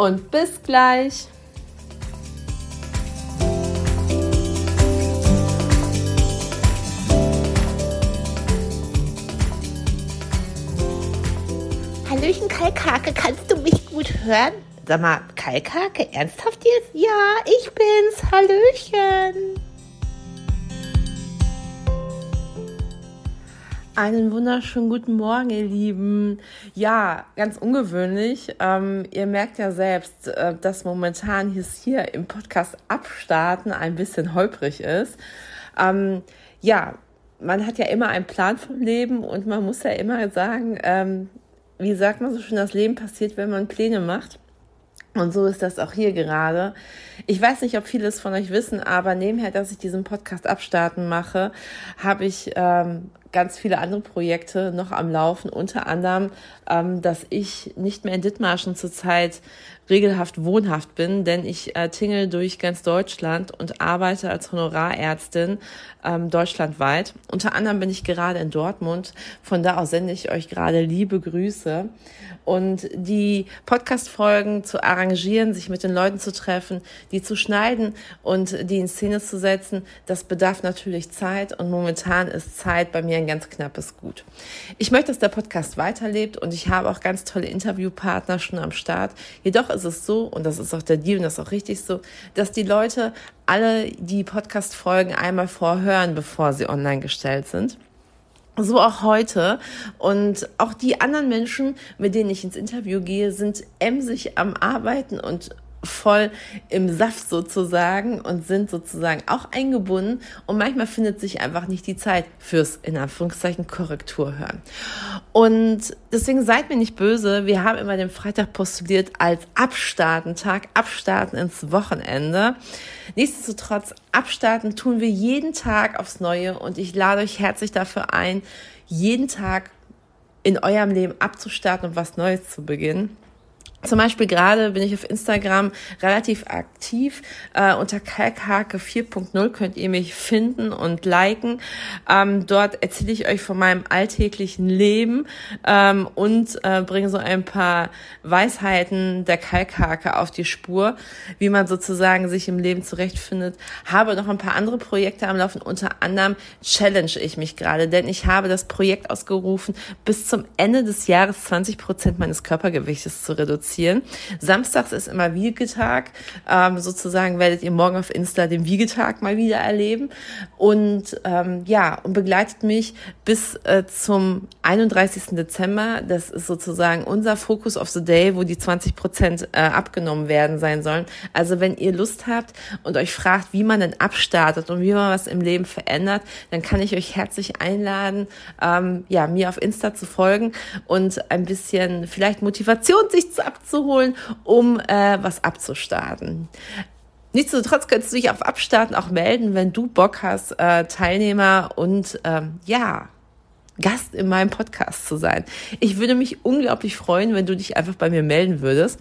und bis gleich. Hallöchen Kalkhake, kannst du mich gut hören? Sag mal, Kalkhake, ernsthaft jetzt? Ja, ich bin's. Hallöchen. Einen wunderschönen guten Morgen, ihr Lieben. Ja, ganz ungewöhnlich. Ähm, ihr merkt ja selbst, äh, dass momentan hier im Podcast Abstarten ein bisschen holprig ist. Ähm, ja, man hat ja immer einen Plan vom Leben und man muss ja immer sagen, ähm, wie sagt man so schön, das Leben passiert, wenn man Pläne macht. Und so ist das auch hier gerade. Ich weiß nicht, ob viele es von euch wissen, aber nebenher, dass ich diesen Podcast abstarten mache, habe ich ähm, ganz viele andere Projekte noch am Laufen, unter anderem, ähm, dass ich nicht mehr in Dithmarschen zurzeit regelhaft wohnhaft bin, denn ich äh, tingel durch ganz Deutschland und arbeite als Honorarärztin ähm, deutschlandweit. Unter anderem bin ich gerade in Dortmund, von da aus sende ich euch gerade liebe Grüße. Und die Podcast-Folgen zu arrangieren, sich mit den Leuten zu treffen, die zu schneiden und die in Szene zu setzen, das bedarf natürlich Zeit und momentan ist Zeit bei mir ein ganz knappes Gut. Ich möchte, dass der Podcast weiterlebt und ich habe auch ganz tolle Interviewpartner schon am Start. Jedoch ist es so, und das ist auch der Deal und das ist auch richtig so, dass die Leute alle die Podcast-Folgen einmal vorhören, bevor sie online gestellt sind. So auch heute. Und auch die anderen Menschen, mit denen ich ins Interview gehe, sind emsig am Arbeiten und voll im Saft sozusagen und sind sozusagen auch eingebunden und manchmal findet sich einfach nicht die Zeit fürs in Anführungszeichen Korrektur hören. Und deswegen seid mir nicht böse, wir haben immer den Freitag postuliert als Abstartentag, Abstarten ins Wochenende. Nichtsdestotrotz, Abstarten tun wir jeden Tag aufs Neue und ich lade euch herzlich dafür ein, jeden Tag in eurem Leben abzustarten und was Neues zu beginnen. Zum Beispiel gerade bin ich auf Instagram relativ aktiv. Äh, unter Kalkhake 4.0 könnt ihr mich finden und liken. Ähm, dort erzähle ich euch von meinem alltäglichen Leben ähm, und äh, bringe so ein paar Weisheiten der Kalkhake auf die Spur, wie man sozusagen sich im Leben zurechtfindet. Habe noch ein paar andere Projekte am Laufen. Unter anderem challenge ich mich gerade, denn ich habe das Projekt ausgerufen, bis zum Ende des Jahres 20 Prozent meines Körpergewichtes zu reduzieren reduzieren. Samstags ist immer Wiegetag. Ähm, sozusagen werdet ihr morgen auf Insta den Wiegetag mal wieder erleben. Und ähm, ja, und begleitet mich bis äh, zum 31. Dezember. Das ist sozusagen unser Focus of the Day, wo die 20 Prozent äh, abgenommen werden sein sollen. Also wenn ihr Lust habt und euch fragt, wie man denn abstartet und wie man was im Leben verändert, dann kann ich euch herzlich einladen, ähm, ja, mir auf Insta zu folgen und ein bisschen vielleicht Motivation sich zu abzuholen, um äh, was abzustarten. Nichtsdestotrotz könntest du dich auf Abstarten auch melden, wenn du Bock hast, äh, Teilnehmer und ähm, ja, Gast in meinem Podcast zu sein. Ich würde mich unglaublich freuen, wenn du dich einfach bei mir melden würdest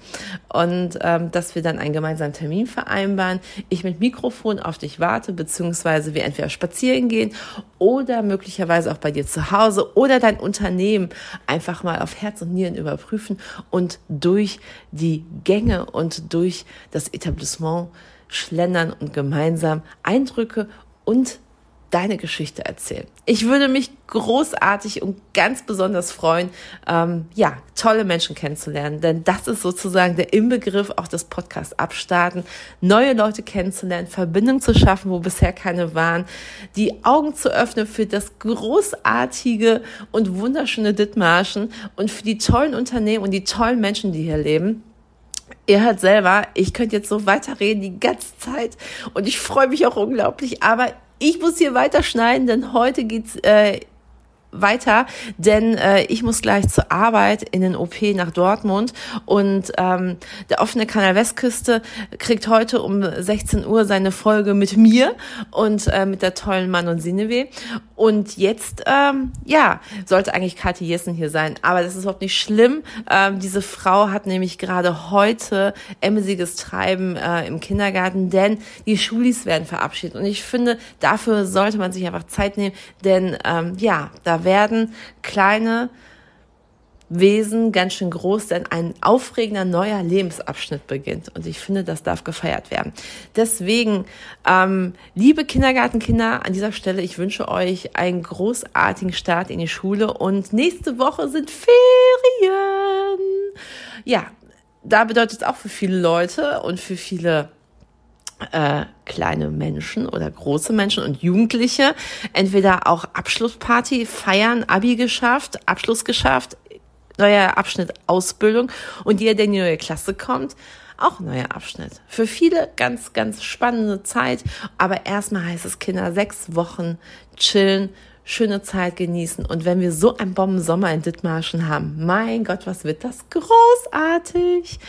und ähm, dass wir dann einen gemeinsamen Termin vereinbaren. Ich mit Mikrofon auf dich warte, beziehungsweise wir entweder spazieren gehen oder möglicherweise auch bei dir zu Hause oder dein Unternehmen einfach mal auf Herz und Nieren überprüfen und durch die Gänge und durch das Etablissement schlendern und gemeinsam Eindrücke und deine Geschichte erzählen. Ich würde mich großartig und ganz besonders freuen, ähm, ja, tolle Menschen kennenzulernen, denn das ist sozusagen der Inbegriff auch des Podcasts abstarten, neue Leute kennenzulernen, Verbindungen zu schaffen, wo bisher keine waren, die Augen zu öffnen für das großartige und wunderschöne Dithmarschen und für die tollen Unternehmen und die tollen Menschen, die hier leben. Ihr hört selber, ich könnte jetzt so weiterreden die ganze Zeit und ich freue mich auch unglaublich, aber ich muss hier weiter schneiden, denn heute geht's äh, weiter, denn äh, ich muss gleich zur Arbeit in den OP nach Dortmund und ähm, der offene Kanal Westküste kriegt heute um 16 Uhr seine Folge mit mir und äh, mit der tollen Mann und Sinewe und jetzt, ähm, ja, sollte eigentlich Kathi Jessen hier sein, aber das ist überhaupt nicht schlimm. Ähm, diese Frau hat nämlich gerade heute emsiges Treiben äh, im Kindergarten, denn die Schulis werden verabschiedet und ich finde, dafür sollte man sich einfach Zeit nehmen, denn ähm, ja, da werden kleine Wesen ganz schön groß, denn ein aufregender neuer Lebensabschnitt beginnt. Und ich finde, das darf gefeiert werden. Deswegen, ähm, liebe Kindergartenkinder, an dieser Stelle, ich wünsche euch einen großartigen Start in die Schule und nächste Woche sind Ferien. Ja, da bedeutet es auch für viele Leute und für viele äh, kleine Menschen oder große Menschen und Jugendliche entweder auch Abschlussparty feiern, Abi geschafft, Abschluss geschafft, neuer Abschnitt Ausbildung und jeder, der in die neue Klasse kommt, auch neuer Abschnitt. Für viele ganz, ganz spannende Zeit. Aber erstmal heißt es Kinder sechs Wochen chillen, schöne Zeit genießen. Und wenn wir so einen Bombensommer in Dithmarschen haben, mein Gott, was wird das großartig.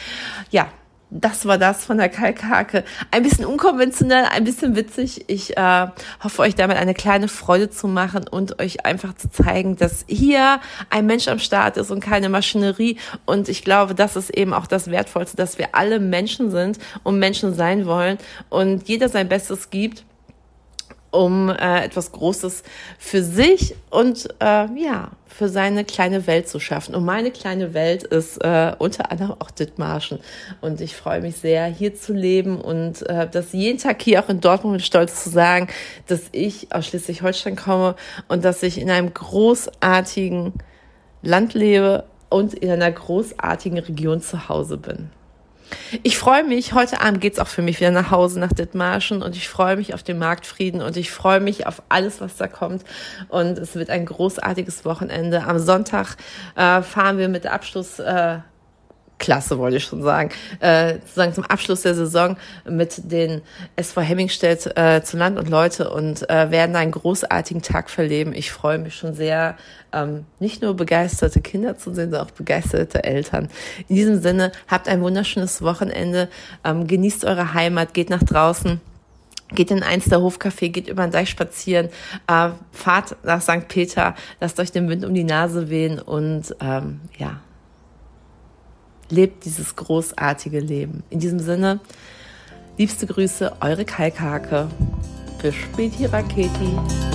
Ja, das war das von der Kalkhake. Ein bisschen unkonventionell, ein bisschen witzig. Ich äh, hoffe, euch damit eine kleine Freude zu machen und euch einfach zu zeigen, dass hier ein Mensch am Start ist und keine Maschinerie. Und ich glaube, das ist eben auch das Wertvollste, dass wir alle Menschen sind und Menschen sein wollen und jeder sein Bestes gibt um äh, etwas Großes für sich und äh, ja, für seine kleine Welt zu schaffen. Und meine kleine Welt ist äh, unter anderem auch Dithmarschen. Und ich freue mich sehr, hier zu leben und äh, das jeden Tag hier auch in Dortmund mit Stolz zu sagen, dass ich aus Schleswig-Holstein komme und dass ich in einem großartigen Land lebe und in einer großartigen Region zu Hause bin. Ich freue mich, heute Abend geht's auch für mich wieder nach Hause nach Dithmarschen und ich freue mich auf den Marktfrieden und ich freue mich auf alles, was da kommt und es wird ein großartiges Wochenende. Am Sonntag äh, fahren wir mit Abschluss äh, Klasse, wollte ich schon sagen, äh, sozusagen zum Abschluss der Saison mit den SV Hemmingstedt äh, zu Land und Leute und äh, werden einen großartigen Tag verleben. Ich freue mich schon sehr, ähm, nicht nur begeisterte Kinder zu sehen, sondern auch begeisterte Eltern. In diesem Sinne, habt ein wunderschönes Wochenende, ähm, genießt eure Heimat, geht nach draußen. Geht in eins der Hofcafé, geht über den Deich spazieren, äh, fahrt nach St. Peter, lasst euch den Wind um die Nase wehen und ähm, ja, lebt dieses großartige Leben. In diesem Sinne, liebste Grüße, eure Kalkhake. Bis späti, Raketi.